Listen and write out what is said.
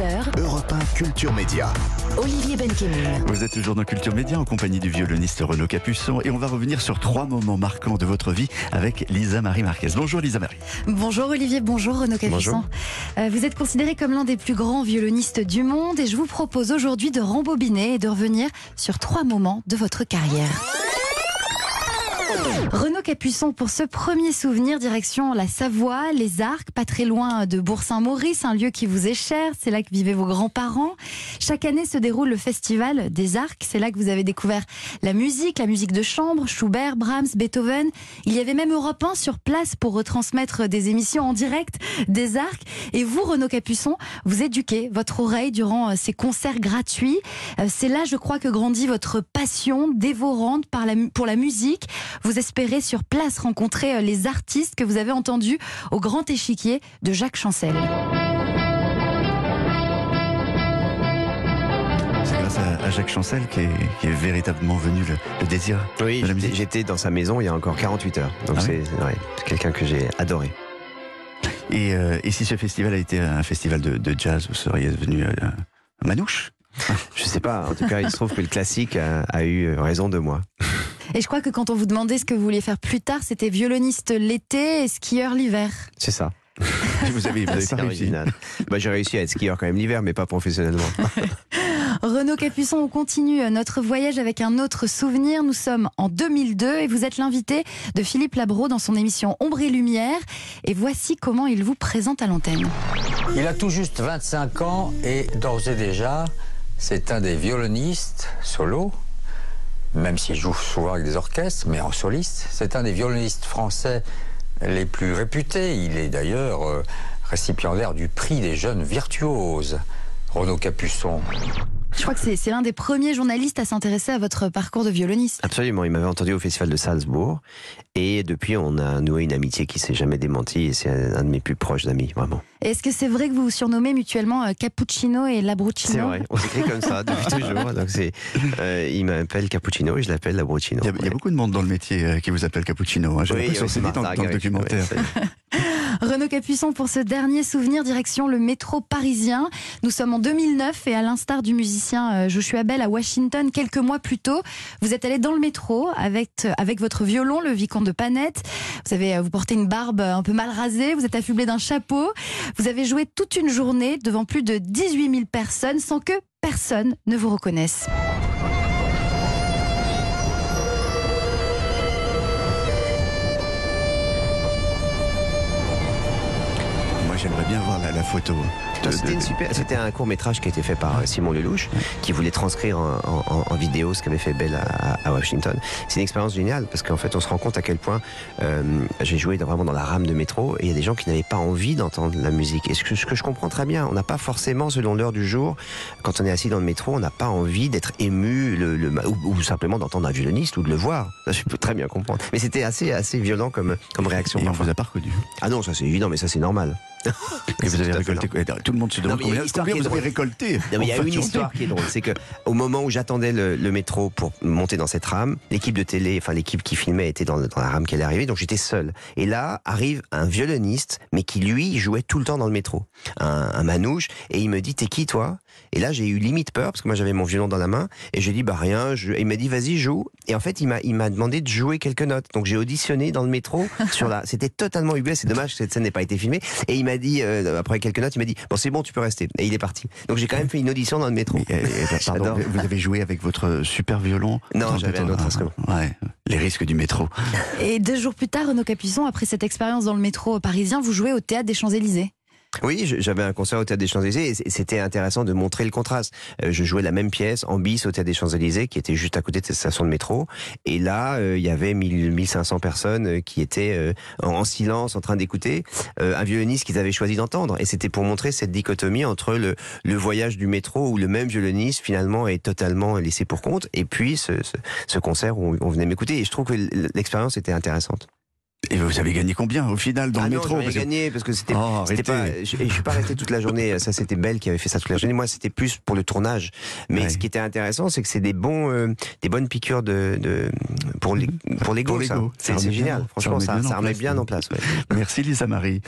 13h, Europe 1 Culture Média. Olivier Benkemoun. Vous êtes toujours dans Culture Média en compagnie du violoniste Renaud Capuçon et on va revenir sur trois moments marquants de votre vie avec Lisa Marie Marquez. Bonjour Lisa Marie. Bonjour Olivier, bonjour Renaud Capuçon. Euh, vous êtes considéré comme l'un des plus grands violonistes du monde et je vous propose aujourd'hui de rembobiner et de revenir sur trois moments de votre carrière. Renaud Capuçon, pour ce premier souvenir, direction la Savoie, les Arcs, pas très loin de Bourg-Saint-Maurice, un lieu qui vous est cher, c'est là que vivaient vos grands-parents. Chaque année se déroule le festival des Arcs, c'est là que vous avez découvert la musique, la musique de chambre, Schubert, Brahms, Beethoven. Il y avait même Europe 1 sur place pour retransmettre des émissions en direct des Arcs. Et vous, Renaud Capuçon, vous éduquez votre oreille durant euh, ces concerts gratuits. Euh, C'est là, je crois, que grandit votre passion dévorante pour la musique. Vous espérez sur place rencontrer euh, les artistes que vous avez entendus au grand échiquier de Jacques Chancel. C'est grâce à, Jacques Chancel qui est, qui est véritablement venu le, le désir Oui, j'étais- dans sa maison il y a encore 48 heures. Donc Ah c'est ouais, c'est quelqu'un que j'ai adoré. Et, euh, et si ce festival a été un festival de, de jazz, vous seriez devenu euh, Manouche? Je sais pas, en tout cas, il se trouve que le classique a, a eu raison de moi. Et je crois que quand on vous demandait ce que vous vouliez faire plus tard, c'était violoniste l'été et skieur l'hiver. C'est ça. Vous avez, vous avez original. Bah, j'ai réussi à être skieur quand même l'hiver, mais pas professionnellement. Renaud Capuçon, on continue notre voyage avec un autre souvenir. Nous sommes en 2002 et vous êtes l'invité de Philippe Labro dans son émission Ombre et Lumière. Et voici comment il vous présente à l'antenne. Il a tout juste 25 ans et d'ores et déjà, c'est un des violonistes solo, même s'il joue souvent avec des orchestres, mais en soliste. C'est un des violonistes français les plus réputés. Il est d'ailleurs euh, récipiendaire du prix des jeunes virtuoses. Renaud Capuçon. Je crois que c'est l'un des premiers journalistes à s'intéresser à votre parcours de violoniste. Absolument, il m'avait entendu au festival de Salzbourg. Et depuis, on a noué une amitié qui s'est jamais démentie. Et c'est un, de mes plus proches amis, vraiment. Est-ce que c'est vrai que vous vous surnommez mutuellement euh, Cappuccino et Labruccino C'est vrai, on s'écrit comme ça depuis toujours. Donc c'est, euh, il m'appelle Cappuccino et je l'appelle Labruccino. Il y, a, il y a beaucoup de monde dans le métier euh, qui vous appelle Cappuccino. Hein. J'ai Oui, l'impression que c'est dit dans, le documentaire. ouais, Renaud Capuçon, pour ce dernier souvenir, direction le métro parisien. Nous sommes en 2009 et à l'instar du musicien euh, Joshua Bell à Washington quelques mois plus tôt, vous êtes allé dans le métro avec, euh, avec votre violon, le vicomte de Panette. Vous avez, euh, vous portez une barbe un peu mal rasée, vous êtes affublé d'un chapeau. Vous avez joué toute une journée devant plus de 18 000 personnes sans que personne ne vous reconnaisse. J'aimerais bien voir la, la photo. C'était un court métrage qui a été fait par euh, Simon Lelouch, qui voulait transcrire en, en- en vidéo ce qu'avait fait Bell à, à Washington. C'est une expérience géniale parce qu'en fait, on se rend compte à quel point euh, j'ai joué dans- vraiment dans la rame de métro et il y a des gens qui n'avaient pas envie d'entendre la musique. Et ce que, ce que je comprends très bien, on n'a pas forcément, selon l'heure du jour, quand on est assis dans le métro, on n'a pas envie d'être ému, le, le- ou, ou simplement d'entendre un violoniste ou de le voir. Ça, je peux très bien comprendre. Mais c'était assez, assez violent comme, comme réaction. Et on vous a pas reconnu. Ah non, ça c'est évident, mais ça c'est normal. Et vous avez récolté. Tout le monde se demande combien, combien vous avez drôle. récolté. Il y a une histoire qui est drôle, c'est que au moment où j'attendais le, le métro pour monter dans cette rame, l'équipe de télé, enfin l'équipe qui filmait était dans, dans la rame qui allait arriver, donc j'étais seul. Et là arrive un violoniste, mais qui lui jouait tout le temps dans le métro, un, un manouche, et il me dit t'es qui toi? Et là j'ai eu limite peur parce que moi j'avais mon violon dans la main et j'ai dit bah rien. Je... Et il m'a dit vas-y joue. Et en fait il m'a il m'a demandé de jouer quelques notes, donc j'ai auditionné dans le métro sur la. C'était totalement UBS, c'est dommage que cette scène n'ait pas été filmée. Et il m'a dit euh, après quelques notes, il m'a dit bon c'est bon tu peux rester. Et il est parti. Donc j'ai quand même fait une audition dans le métro. Pardon, vous avez joué avec votre super violon Non, j'avais un autre instrument. Ah, Ouais, les risques du métro. Et deux jours plus tard, Renaud Capuçon, après cette expérience dans le métro parisien, vous jouez au théâtre des Champs-Élysées. Oui, j'avais un concert au Théâtre des Champs-Élysées et c'était intéressant de montrer le contraste. Euh, je jouais la même pièce en bis au Théâtre des Champs-Élysées qui était juste à côté de cette station de métro. Et là, euh, il y avait 1000, 1500 personnes euh, qui étaient en, en silence en train d'écouter un violoniste qu'ils avaient choisi d'entendre. Et c'était pour montrer cette dichotomie entre le, voyage du métro où le même violoniste finalement est totalement laissé pour compte et puis ce, ce, ce concert où on venait m'écouter. Et je trouve que l'expérience était intéressante. Et vous avez gagné combien au final dans ah le non, métro j'ai Parce gagné parce que c'était Oh, pas je, je suis pas resté toute la journée ça c'était Belle qui avait fait ça toute la journée. Moi c'était plus pour le tournage. Mais Ouais. ce qui était intéressant c'est que c'est des bons euh, des bonnes piqûres de, de pour les pour l'ego c'est génial. franchement ça ça remet bien en place ouais. Merci Lisa Marie.